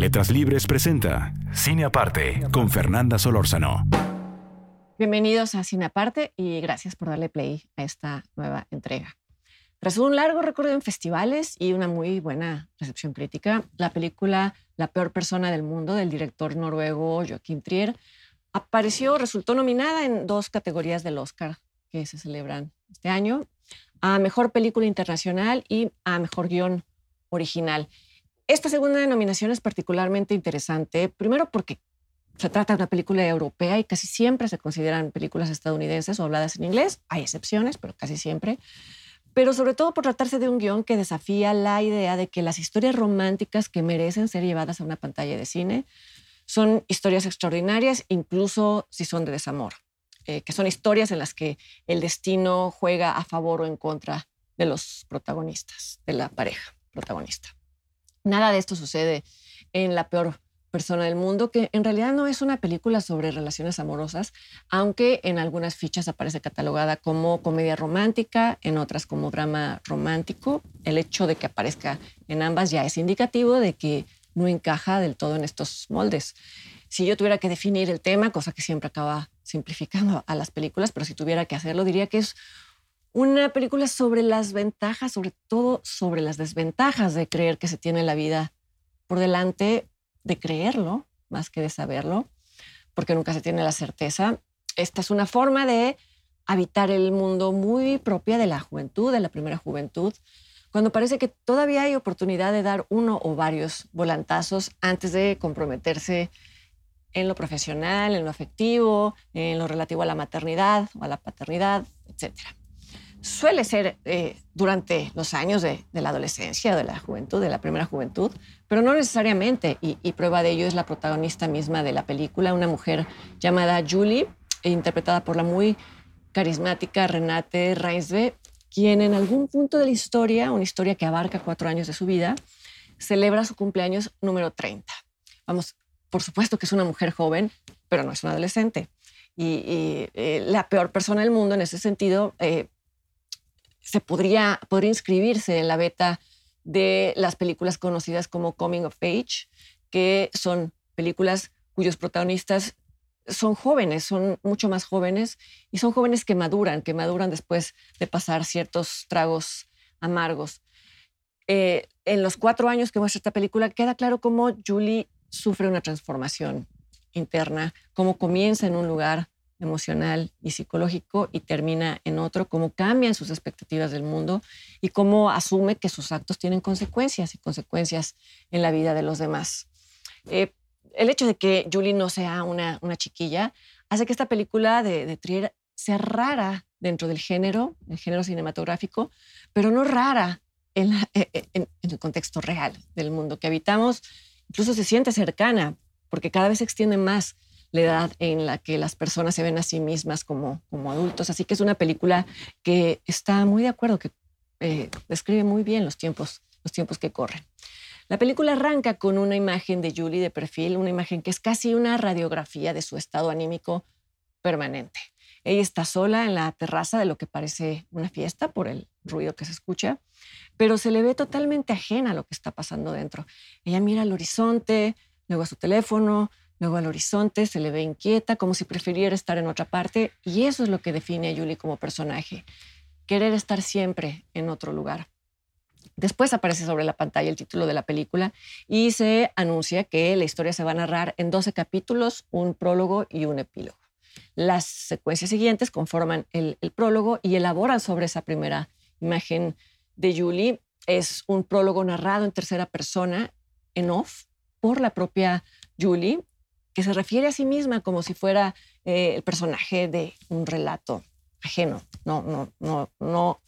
Letras Libres presenta Cine Aparte con Fernanda Solórzano. Bienvenidos a Cine Aparte y gracias por darle play a esta nueva entrega. Tras un largo recorrido en festivales y una muy buena recepción crítica, la película La peor persona del mundo del director noruego Joachim Trier apareció, resultó nominada en dos categorías del Oscar que se celebran este año, a Mejor Película Internacional y a Mejor Guión Original. Esta segunda nominación es particularmente interesante, primero porque se trata de una película europea y casi siempre se consideran películas estadounidenses o habladas en inglés. Hay excepciones, pero casi siempre pero sobre todo por tratarse de un guion que desafía la idea de que las historias románticas que merecen ser llevadas a una pantalla de cine son historias extraordinarias, incluso si son de desamor, eh, que son historias en las que el destino juega a favor o en contra de los protagonistas, de la pareja protagonista. Nada de esto sucede en la peor persona del mundo, que en realidad no es una película sobre relaciones amorosas, aunque en algunas fichas aparece catalogada como comedia romántica, en otras como drama romántico. El hecho de que aparezca en ambas ya es indicativo de que no encaja del todo en estos moldes. Si yo tuviera que definir el tema, cosa que siempre acaba simplificando a las películas, pero si tuviera que hacerlo, diría que es una película sobre las ventajas, sobre todo sobre las desventajas de creer que se tiene la vida por delante de creerlo más que de saberlo, porque nunca se tiene la certeza. Esta es una forma de habitar el mundo muy propia de la juventud, de la primera juventud, cuando parece que todavía hay oportunidad de dar uno o varios volantazos antes de comprometerse en lo profesional, en lo afectivo, en lo relativo a la maternidad o a la paternidad, etcétera suele ser eh, durante los años de, la adolescencia, de la juventud, de la primera juventud, pero no necesariamente. Y, prueba de ello es la protagonista misma de la película, una mujer llamada Julie, interpretada por la muy carismática Renate Reinsve, quien en algún punto de la historia, una historia que abarca cuatro años de su vida, celebra su cumpleaños número 30. Vamos, por supuesto que es una mujer joven, pero no es una adolescente. Y, eh, la peor persona del mundo en ese sentido eh, se podría, podría inscribirse en la beta de las películas conocidas como Coming of Age, que son películas cuyos protagonistas son jóvenes, son mucho más jóvenes y son jóvenes que maduran, que maduran después de pasar ciertos tragos amargos. Eh, en los cuatro años que muestra esta película queda claro cómo Julie sufre una transformación interna, cómo comienza en un lugar emocional y psicológico y termina en otro, cómo cambian sus expectativas del mundo y cómo asume que sus actos tienen consecuencias y consecuencias en la vida de los demás. Eh, el hecho de que Julie no sea una, una chiquilla hace que esta película de, de Trier sea rara dentro del género, el género cinematográfico, pero no rara en, eh, eh, en, en el contexto real del mundo que habitamos. Incluso se siente cercana porque cada vez se extiende más la edad en la que las personas se ven a sí mismas como, como adultos. Así que es una película que está muy de acuerdo, que eh, describe muy bien los tiempos, los tiempos que corren. La película arranca con una imagen de Julie de perfil, una imagen que es casi una radiografía de su estado anímico permanente. Ella está sola en la terraza de lo que parece una fiesta por el ruido que se escucha, pero se le ve totalmente ajena a lo que está pasando dentro. Ella mira al horizonte, luego a su teléfono, luego al horizonte, se le ve inquieta, como si prefiriera estar en otra parte, y eso es lo que define a Julie como personaje, querer estar siempre en otro lugar. Después aparece sobre la pantalla el título de la película y se anuncia que la historia se va a narrar en 12 capítulos, un prólogo y un epílogo. Las secuencias siguientes conforman el, el prólogo y elaboran sobre esa primera imagen de Julie. Es un prólogo narrado en tercera persona, en off, por la propia Julie, que se refiere a sí misma como si fuera eh, el personaje de un relato ajeno, no, no, no, no,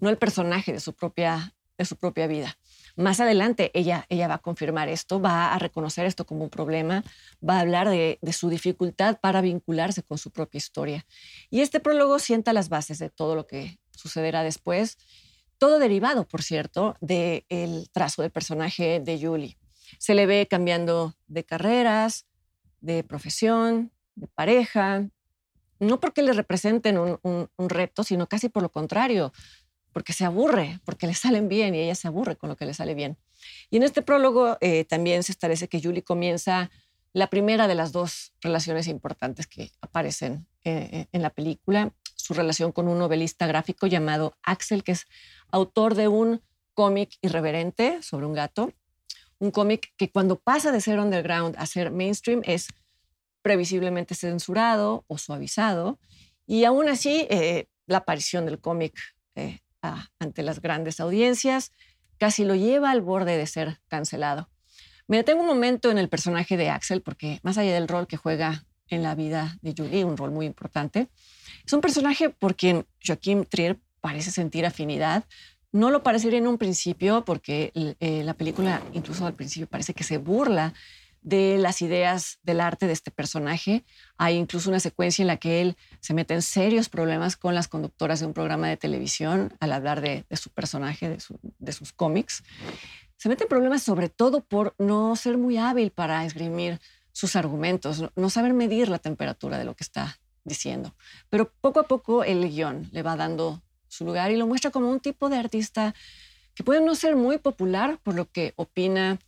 no el personaje de su propia, de su propia vida. Más adelante ella, ella va a confirmar esto, va a reconocer esto como un problema, va a hablar de, de, su dificultad para vincularse con su propia historia. Y este prólogo sienta las bases de todo lo que sucederá después, todo derivado, por cierto, del trazo del personaje de Julie. Se le ve cambiando de carreras, de profesión, de pareja, no porque le representen un, un, reto, sino casi por lo contrario, porque se aburre, porque le salen bien y ella se aburre con lo que le sale bien. Y en este prólogo eh, también se establece que Julie comienza la primera de las dos relaciones importantes que aparecen eh, en la película, su relación con un novelista gráfico llamado Axel, que es autor de un cómic irreverente sobre un gato, un cómic que cuando pasa de ser underground a ser mainstream es previsiblemente censurado o suavizado, y aún así la aparición del cómic ante las grandes audiencias, casi lo lleva al borde de ser cancelado. Me detengo un momento en el personaje de Axel, porque más allá del rol que juega en la vida de Julie, un rol muy importante, es un personaje por quien Joaquim Trier parece sentir afinidad. No lo parecería en un principio, porque eh, la película incluso al principio parece que se burla de las ideas del arte de este personaje. Hay incluso una secuencia en la que él se mete en serios problemas con las conductoras de un programa de televisión al hablar de, su personaje, de, sus cómics. Se mete en problemas sobre todo por no ser muy hábil para esgrimir sus argumentos, no saber medir la temperatura de lo que está diciendo. Pero poco a poco el guion le va dando su lugar y lo muestra como un tipo de artista que puede no ser muy popular por lo que opina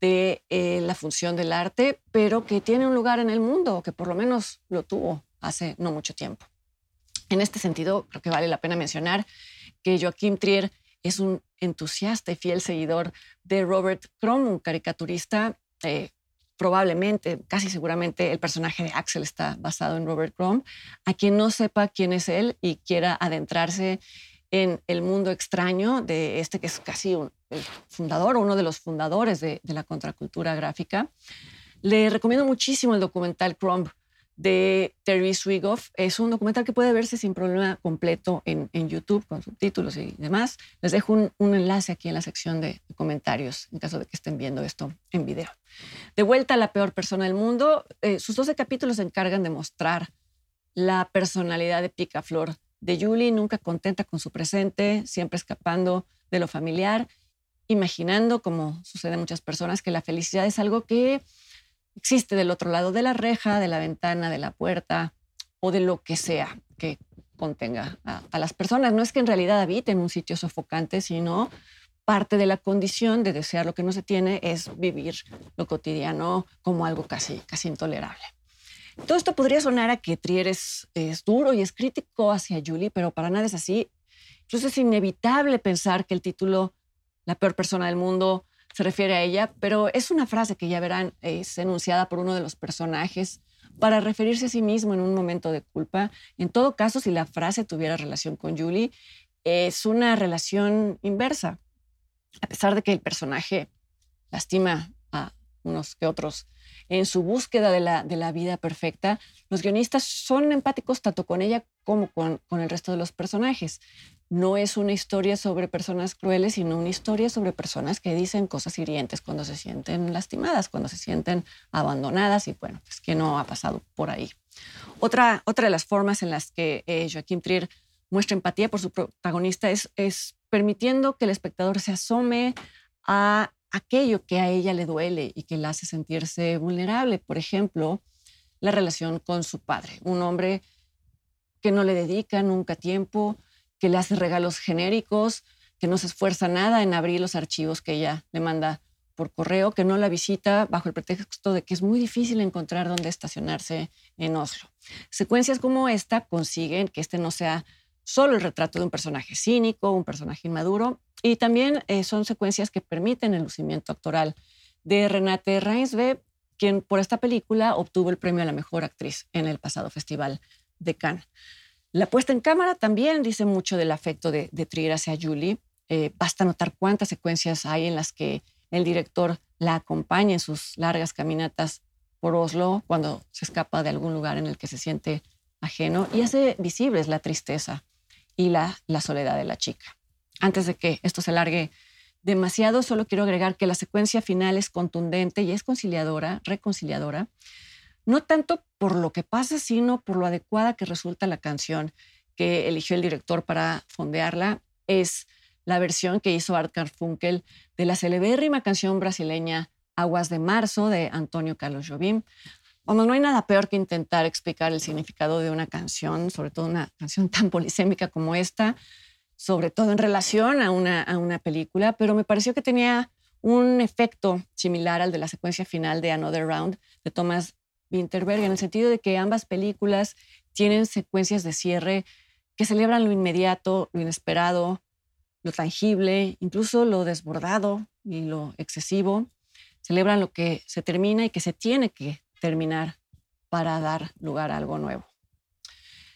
de eh, la función del arte, pero que tiene un lugar en el mundo, que por lo menos lo tuvo hace no mucho tiempo. En este sentido, creo que vale la pena mencionar que Joaquim Trier es un entusiasta y fiel seguidor de Robert Crumb, un caricaturista. Eh, probablemente, casi seguramente, el personaje de Axel está basado en Robert Crumb. A quien no sepa quién es él y quiera adentrarse en el mundo extraño de este que es casi un, el fundador uno de los fundadores de, la contracultura gráfica. Le recomiendo muchísimo el documental Crumb de Terry Swigoff. Es un documental que puede verse sin problema completo en, YouTube con subtítulos y demás. Les dejo un, enlace aquí en la sección de, comentarios en caso de que estén viendo esto en video. De vuelta a la peor persona del mundo, eh, sus 12 capítulos se encargan de mostrar la personalidad de Picaflor de Julie, nunca contenta con su presente, siempre escapando de lo familiar, imaginando, como sucede en muchas personas, que la felicidad es algo que existe del otro lado de la reja, de la ventana, de la puerta o de lo que sea que contenga a, las personas. No es que en realidad habiten un sitio sofocante, sino parte de la condición de desear lo que no se tiene es vivir lo cotidiano como algo casi, casi intolerable. Todo esto podría sonar a que Trier es, duro y es crítico hacia Julie, pero para nada es así. Entonces es inevitable pensar que el título La peor persona del mundo se refiere a ella, pero es una frase que ya verán, es enunciada por uno de los personajes para referirse a sí mismo en un momento de culpa. En todo caso, si la frase tuviera relación con Julie, es una relación inversa. A pesar de que el personaje lastima a unos que otros en su búsqueda de la, de la vida perfecta, los guionistas son empáticos tanto con ella como con, con el resto de los personajes. No es una historia sobre personas crueles, sino una historia sobre personas que dicen cosas hirientes cuando se sienten lastimadas, cuando se sienten abandonadas y bueno, pues que no ha pasado por ahí. Otra, otra de las formas en las que eh, Joaquín Trier muestra empatía por su protagonista es, es permitiendo que el espectador se asome a aquello que a ella le duele y que la hace sentirse vulnerable. Por ejemplo, la relación con su padre, un hombre que no le dedica nunca tiempo, que le hace regalos genéricos, que no se esfuerza nada en abrir los archivos que ella le manda por correo, que no la visita bajo el pretexto de que es muy difícil encontrar dónde estacionarse en Oslo. Secuencias como esta consiguen que este no sea solo el retrato de un personaje cínico, un personaje inmaduro, y también eh, son secuencias que permiten el lucimiento actoral de Renate Reinsve, quien por esta película obtuvo el premio a la mejor actriz en el pasado Festival de Cannes. La puesta en cámara también dice mucho del afecto de, de Trier hacia Julie. Eh, basta notar cuántas secuencias hay en las que el director la acompaña en sus largas caminatas por Oslo cuando se escapa de algún lugar en el que se siente ajeno y hace visibles la tristeza y la, la soledad de la chica antes de que esto se largue demasiado. Solo quiero agregar que la secuencia final es contundente y es conciliadora, reconciliadora. No tanto por lo que pasa, sino por lo adecuada que resulta la canción que eligió el director para fondearla. Es la versión que hizo Art Carfunkel de la celebérrima canción brasileña Aguas de Marzo de Antonio Carlos Jobim. Vamos, no hay nada peor que intentar explicar el significado de una canción, sobre todo una canción tan polisémica como esta, sobre todo en relación a una, a una película, pero me pareció que tenía un efecto similar al de la secuencia final de Another Round de Thomas Winterberg, en el sentido de que ambas películas tienen secuencias de cierre que celebran lo inmediato, lo inesperado, lo tangible, incluso lo desbordado y lo excesivo. Celebran lo que se termina y que se tiene que terminar para dar lugar a algo nuevo.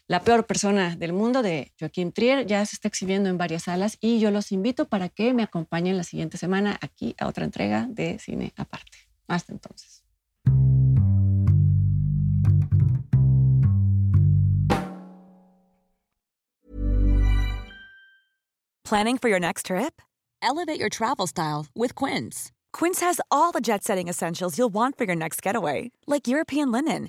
La peor persona del mundo de Joaquín Trier ya se está exhibiendo en varias salas y yo los invito para que me acompañen la siguiente semana aquí a otra entrega de Cine Aparte. Hasta entonces. Planning for your next trip? Elevate your travel style with Quince. Quince has all the jet setting essentials you'll want for your next getaway, like European linen,